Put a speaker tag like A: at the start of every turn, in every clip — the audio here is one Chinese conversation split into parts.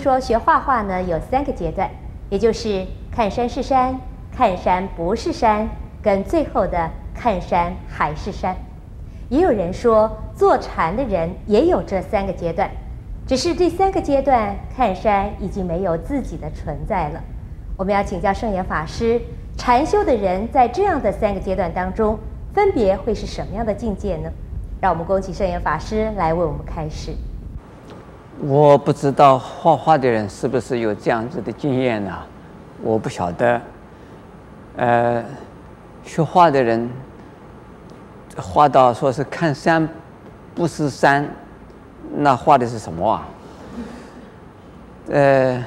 A: 说学画画呢有三个阶段，也就是看山是山，看山不是山，跟最后的看山还是山。也有人说坐禅的人也有这三个阶段，只是第三个阶段看山已经没有自己的存在了。我们要请教圣严法师，禅修的人在这样的三个阶段当中，分别会是什么样的境界呢？让我们恭请圣严法师来为我们开示。
B: 我不知道画画的人是不是有这样子的经验呢？我不晓得。呃，学画的人画到说是看山不是山，那画的是什么啊？呃，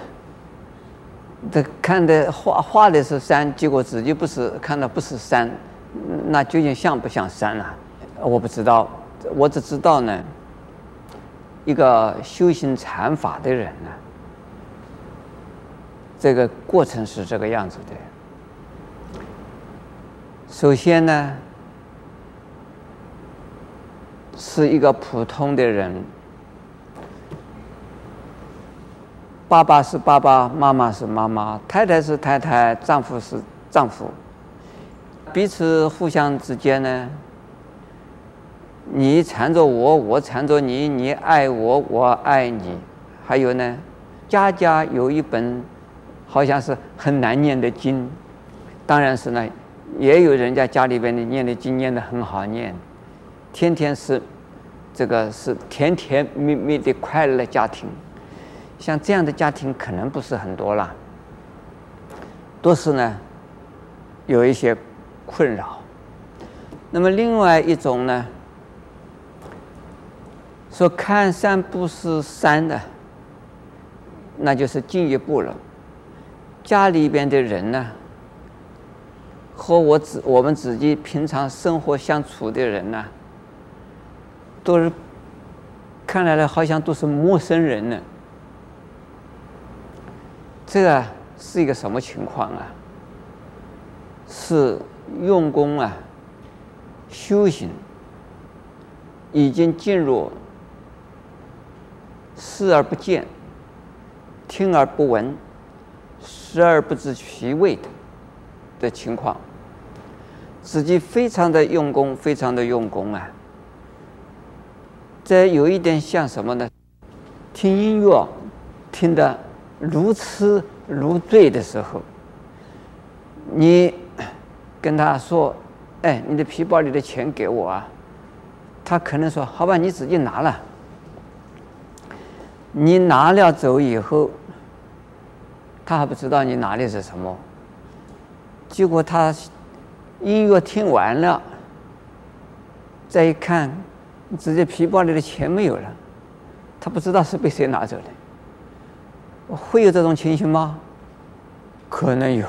B: 这看的画画的是山，结果自己不是看到不是山，那究竟像不像山啊？我不知道，我只知道呢。一个修行禅法的人呢，这个过程是这个样子的。首先呢，是一个普通的人，爸爸是爸爸，妈妈是妈妈，太太是太太，丈夫是丈夫，彼此互相之间呢。你缠着我，我缠着你，你爱我，我爱你。还有呢，家家有一本，好像是很难念的经。当然是呢，也有人家家里边的念的经念的很好念，天天是这个是甜甜蜜蜜的快乐家庭。像这样的家庭可能不是很多了，都是呢有一些困扰。那么另外一种呢？说看山不是山的，那就是进一步了。家里边的人呢，和我自我们自己平常生活相处的人呢，都是看来了好像都是陌生人呢。这是一个什么情况啊？是用功啊，修行已经进入。视而不见，听而不闻，食而不知其味的的情况，自己非常的用功，非常的用功啊。这有一点像什么呢？听音乐，听得如痴如醉的时候，你跟他说：“哎，你的皮包里的钱给我啊。”他可能说：“好吧，你自己拿了。”你拿了走以后，他还不知道你拿的是什么。结果他音乐听完了，再一看，直接皮包里的钱没有了，他不知道是被谁拿走的。会有这种情形吗？可能有。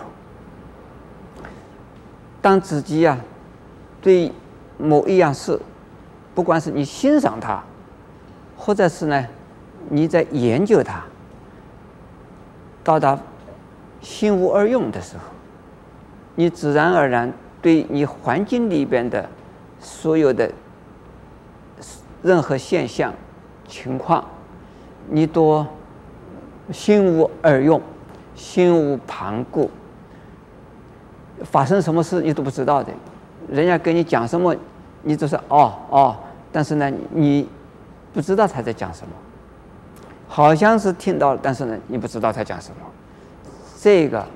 B: 当自己呀、啊，对某一样事，不管是你欣赏它，或者是呢，你在研究它，到达心无二用的时候，你自然而然对你环境里边的所有的任何现象、情况，你都心无二用，心无旁骛，发生什么事你都不知道的，人家跟你讲什么，你就是哦哦，但是呢，你不知道他在讲什么。好像是听到了，但是呢，你不知道他讲什么。这个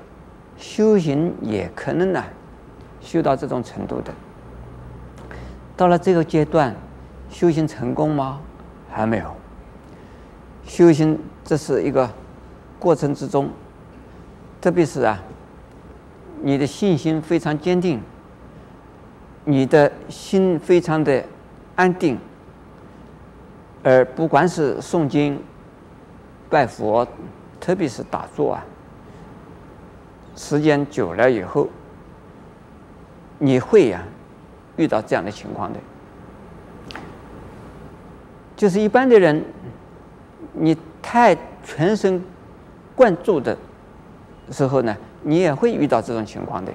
B: 修行也可能呢，修到这种程度的。到了这个阶段，修行成功吗？还没有。修行这是一个过程之中，特别是啊，你的信心非常坚定，你的心非常的安定，而不管是诵经。拜佛，特别是打坐啊，时间久了以后，你会呀、遇到这样的情况的。就是一般的人，你太全神贯注的时候呢，你也会遇到这种情况的。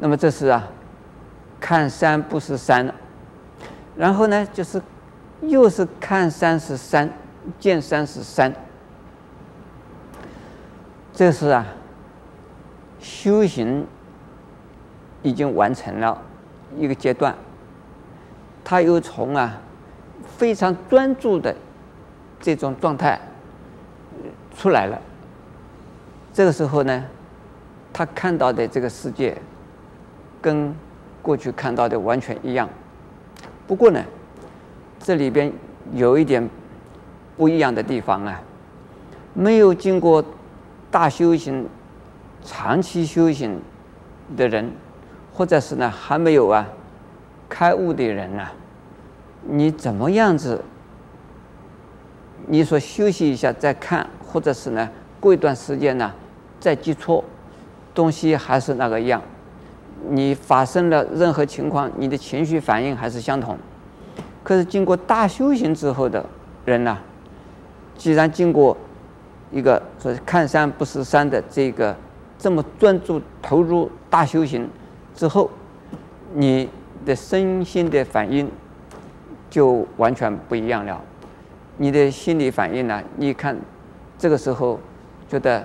B: 那么这是啊，看山不是山，然后呢，就是又是看山是山。见山是山，这是啊，修行已经完成了一个阶段，他又从啊非常专注的这种状态出来了。这个时候呢，他看到的这个世界跟过去看到的完全一样。不过呢，这里边有一点不一样的地方啊，没有经过大修行、长期修行的人，或者是呢还没有啊开悟的人呢、啊，你怎么样子？你说休息一下再看，或者是呢过一段时间呢？再记错，东西还是那个样。你发生了任何情况，你的情绪反应还是相同。可是经过大修行之后的人呢，既然经过一个说看山不是山的这个这么专注投入大修行之后，你的身心的反应就完全不一样了。你的心理反应呢？你看这个时候觉得。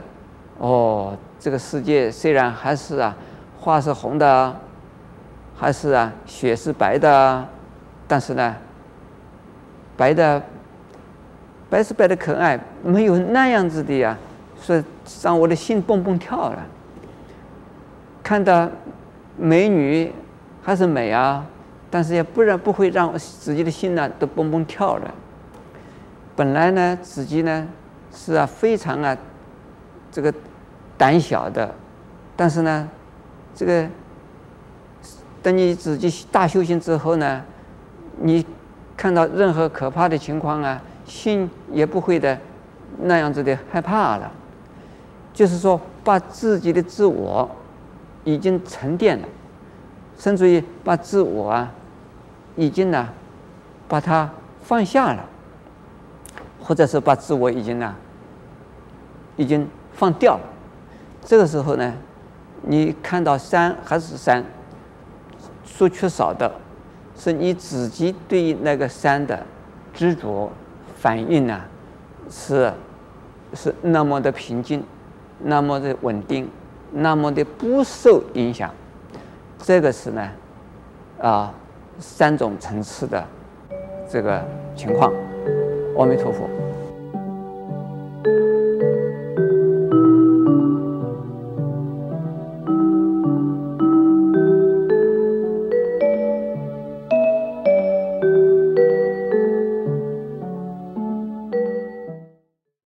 B: 哦，这个世界虽然还是啊，花是红的，还是啊，雪是白的，但是呢，白的，白是白的可爱，没有那样子的呀，所以让我的心蹦蹦跳了。看到美女还是美啊，但是也不然不会让自己的心呢都蹦蹦跳了。本来呢，自己呢是啊，非常啊，这个。胆小的，但是呢，这个等你自己大修行之后呢，你看到任何可怕的情况啊，心也不会的那样子的害怕了。就是说，把自己的自我已经沉淀了，甚至于把自我啊，已经呢，把它放下了，或者是把自我已经呢，已经放掉了。这个时候呢，你看到山还是山，所缺少的，是你自己对那个山的执着反应呢，是是那么的平静，那么的稳定，那么的不受影响。这个是呢，啊，三种层次的这个情况。阿弥陀佛。